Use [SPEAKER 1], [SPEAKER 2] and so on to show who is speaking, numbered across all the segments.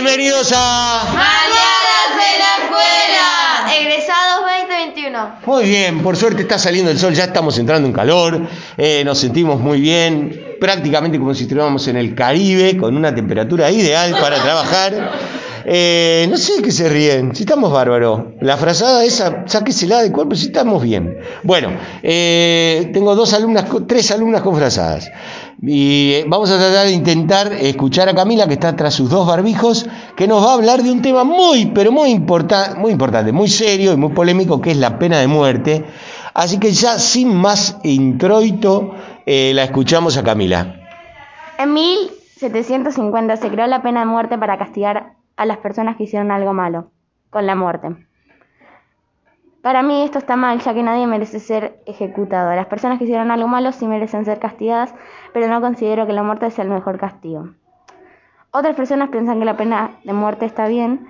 [SPEAKER 1] Bienvenidos a...
[SPEAKER 2] Mañanas de la escuela. Egresados 2021.
[SPEAKER 1] Muy bien, por suerte está saliendo el sol, ya estamos entrando en calor, eh, nos sentimos muy bien, prácticamente como si estuviéramos en el Caribe, con una temperatura ideal para trabajar. Eh, no sé qué se ríen, si estamos bárbaros. La frazada esa, sáquesela de cuerpo, si estamos bien. Bueno, eh, tengo dos alumnas, tres alumnas con frazadas. Y eh, vamos a tratar de intentar escuchar a Camila, que está tras sus dos barbijos, que nos va a hablar de un tema muy, pero muy, importa- muy importante, muy serio y muy polémico, que es la pena de muerte. Así que ya sin más introito, la escuchamos a Camila.
[SPEAKER 3] En 1750 se creó la pena de muerte para castigar a las personas que hicieron algo malo, con la muerte. Para mí esto está mal, ya que nadie merece ser ejecutado. Las personas que hicieron algo malo sí merecen ser castigadas, pero no considero que la muerte sea el mejor castigo. Otras personas piensan que la pena de muerte está bien.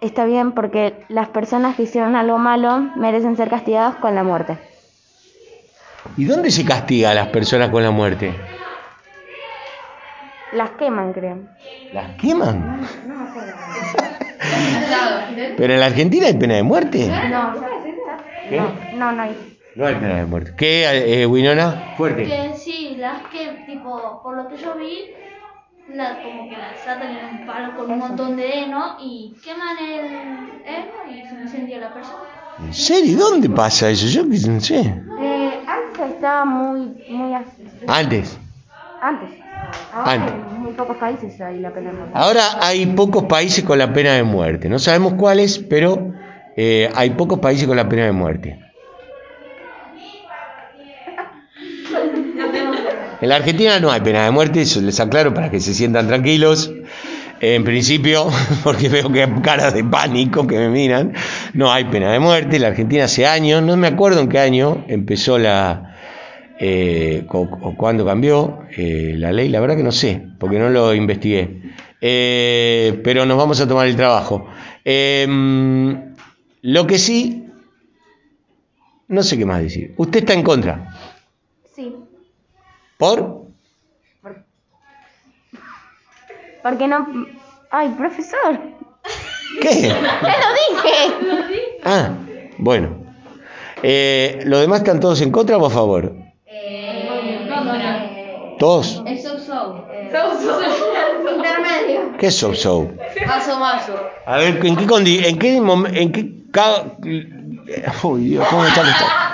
[SPEAKER 3] Está bien porque las personas que hicieron algo malo merecen ser castigadas con la muerte.
[SPEAKER 1] ¿Y dónde se castiga a las personas con la muerte?
[SPEAKER 3] Las queman, creo.
[SPEAKER 1] ¿Las queman? ¿Pero en la Argentina hay pena de muerte?
[SPEAKER 3] No,
[SPEAKER 1] ¿Qué?
[SPEAKER 3] no, no hay.
[SPEAKER 1] No hay pena de muerte. ¿Qué, eh, Winona? Fuerte.
[SPEAKER 4] Que sí, las que, tipo, por lo que yo vi, las como que las atan en un palo con un montón de heno y queman el heno y se incendia la persona.
[SPEAKER 1] ¿En serio? ¿Dónde pasa eso? Yo no sé.
[SPEAKER 3] Eh, antes estaba muy, muy así.
[SPEAKER 1] Antes.
[SPEAKER 3] Antes. Ahora
[SPEAKER 1] Antes.
[SPEAKER 3] en muy pocos países hay la pena de muerte.
[SPEAKER 1] Ahora hay pocos países con la pena de muerte. No sabemos cuáles, pero eh, hay pocos países con la pena de muerte. En la Argentina no hay pena de muerte, eso les aclaro para que se sientan tranquilos. En principio, porque veo que hay caras de pánico que me miran, no hay pena de muerte. En la Argentina hace años, no me acuerdo en qué año empezó la, eh, o, o cuándo cambió eh, la ley, la verdad que no sé, porque no lo investigué. Eh, pero nos vamos a tomar el trabajo. Eh, lo que sí, no sé qué más decir. Usted está en contra.
[SPEAKER 3] Sí.
[SPEAKER 1] ¿Por?
[SPEAKER 3] Porque no. Ay, profesor.
[SPEAKER 1] ¿Qué?
[SPEAKER 3] ¡Ya lo dije!
[SPEAKER 1] Ah, bueno. Eh, ¿Los demás están todos en contra o a favor? ¿Todos?
[SPEAKER 2] El so so.
[SPEAKER 3] Intermedio.
[SPEAKER 1] ¿Qué es so so?
[SPEAKER 2] Mazo mazo.
[SPEAKER 1] A ver, ¿en qué condi en qué en qué Uy, Dios, ¿cómo está está?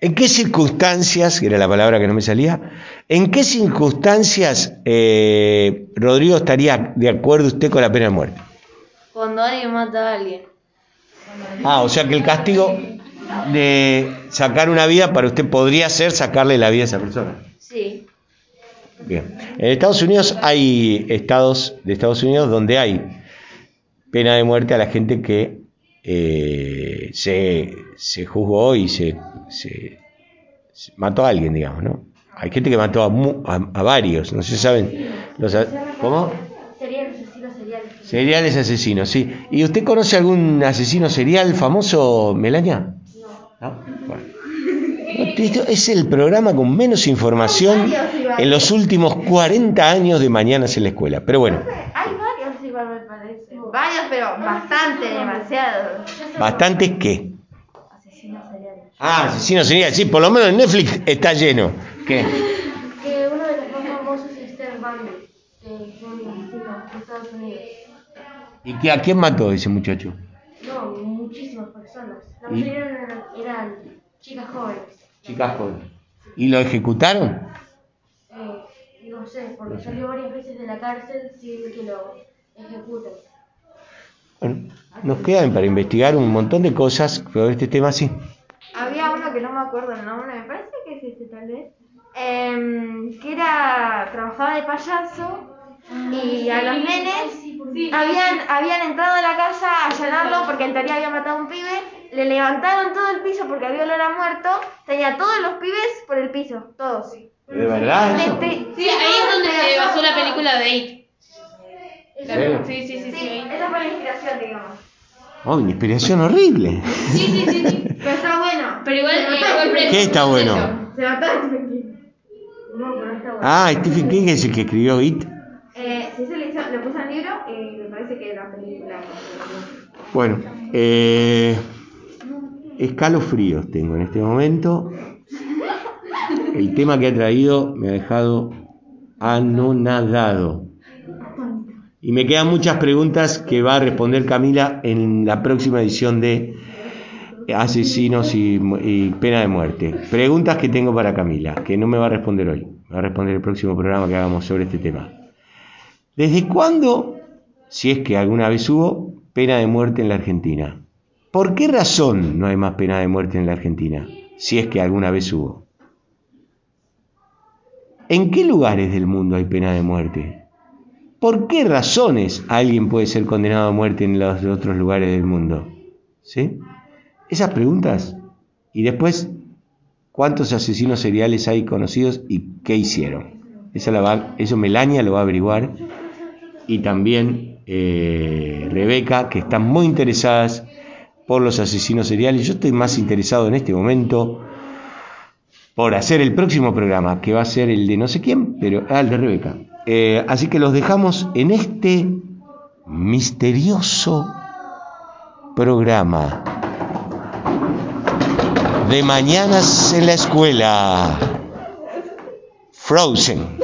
[SPEAKER 1] ¿En qué circunstancias, que era la palabra que no me salía, en qué circunstancias eh, Rodrigo estaría de acuerdo usted con la pena de muerte?
[SPEAKER 2] Cuando alguien mata a alguien.
[SPEAKER 1] Ah, o sea que el castigo de sacar una vida para usted podría ser sacarle la vida a esa persona.
[SPEAKER 2] Sí.
[SPEAKER 1] Bien. En Estados Unidos hay estados de Estados Unidos donde hay pena de muerte a la gente que eh, se, se juzgó y se, se- se mató a alguien, digamos, ¿no? Hay gente que mató a, mu- a, a varios, no si saben. Los, ¿Cómo?
[SPEAKER 3] Seriales
[SPEAKER 1] asesinos, sí. ¿Y usted conoce algún asesino serial famoso, Melania? No. Bueno. Esto es el programa con menos información en los últimos 40 años de Mañanas en la Escuela. Pero bueno,
[SPEAKER 3] Hay varios igual me parece. Varios, pero bastante, demasiado.
[SPEAKER 1] ¿bastantes qué?
[SPEAKER 3] Asesinos seriales.
[SPEAKER 1] Ah, asesinos seriales, sí, por lo menos en Netflix está lleno. ¿Qué?
[SPEAKER 4] Que uno de los más famosos es Ted Bundy, que fue un asesino de Estados Unidos.
[SPEAKER 1] ¿Y qué, a quién mató ese muchacho?
[SPEAKER 4] Muchísimas personas. La mayoría eran, eran chicas jóvenes.
[SPEAKER 1] Chicas jóvenes. ¿Y lo ejecutaron?
[SPEAKER 4] Eh, no sé, porque salió varias veces de la cárcel sin que lo ejecuten.
[SPEAKER 1] Bueno, nos quedan para investigar un montón de cosas sobre este tema, sí.
[SPEAKER 3] Había uno que no me acuerdo el nombre, me parece que es ese tal vez. em, que era. trabajaba de payaso y a los nenes habían, habían entrado a la casa a allanarlo porque en teoría había matado a un pibe, le levantaron todo el piso porque había olor a muerto, tenía todos los pibes por el piso, todos.
[SPEAKER 1] ¿De verdad eso?
[SPEAKER 3] Este-
[SPEAKER 2] Sí, ahí es donde se basó la película de It.
[SPEAKER 1] ¿En serio?
[SPEAKER 2] Sí, sí, sí, sí.
[SPEAKER 3] Esa fue la inspiración, digamos.
[SPEAKER 1] Oh, una inspiración horrible.
[SPEAKER 2] Sí, sí, sí, sí.
[SPEAKER 3] Pero está bueno.
[SPEAKER 2] Pero igual eh,
[SPEAKER 1] ¿Qué está bueno?
[SPEAKER 3] Se mataron tranquilo.
[SPEAKER 5] No, pero está bueno.
[SPEAKER 1] Ah, Stephen King es el que escribió It.
[SPEAKER 5] Eh, se le, hizo- le eh, me parece que la película.
[SPEAKER 1] Bueno, eh, escalofríos tengo en este momento. El tema que ha traído me ha dejado anonadado. Y me quedan muchas preguntas que va a responder Camila en la próxima edición de Asesinos y, y Pena de Muerte. Preguntas que tengo para Camila, que no me va a responder hoy. Va a responder el próximo programa que hagamos sobre este tema. ¿Desde cuándo, si es que alguna vez hubo, pena de muerte en la Argentina? ¿Por qué razón no hay más pena de muerte en la Argentina? Si es que alguna vez hubo. ¿En qué lugares del mundo hay pena de muerte? ¿Por qué razones alguien puede ser condenado a muerte en los otros lugares del mundo? ¿Sí? Esas preguntas. Y después, ¿cuántos asesinos seriales hay conocidos y qué hicieron? Esa la eso Melania lo va a averiguar. Y también eh, Rebeca, que están muy interesadas por los asesinos seriales. Yo estoy más interesado en este momento por hacer el próximo programa, que va a ser el de no sé quién, pero ah, el de Rebeca. Eh, así que los dejamos en este misterioso programa de mañanas en la escuela. Frozen.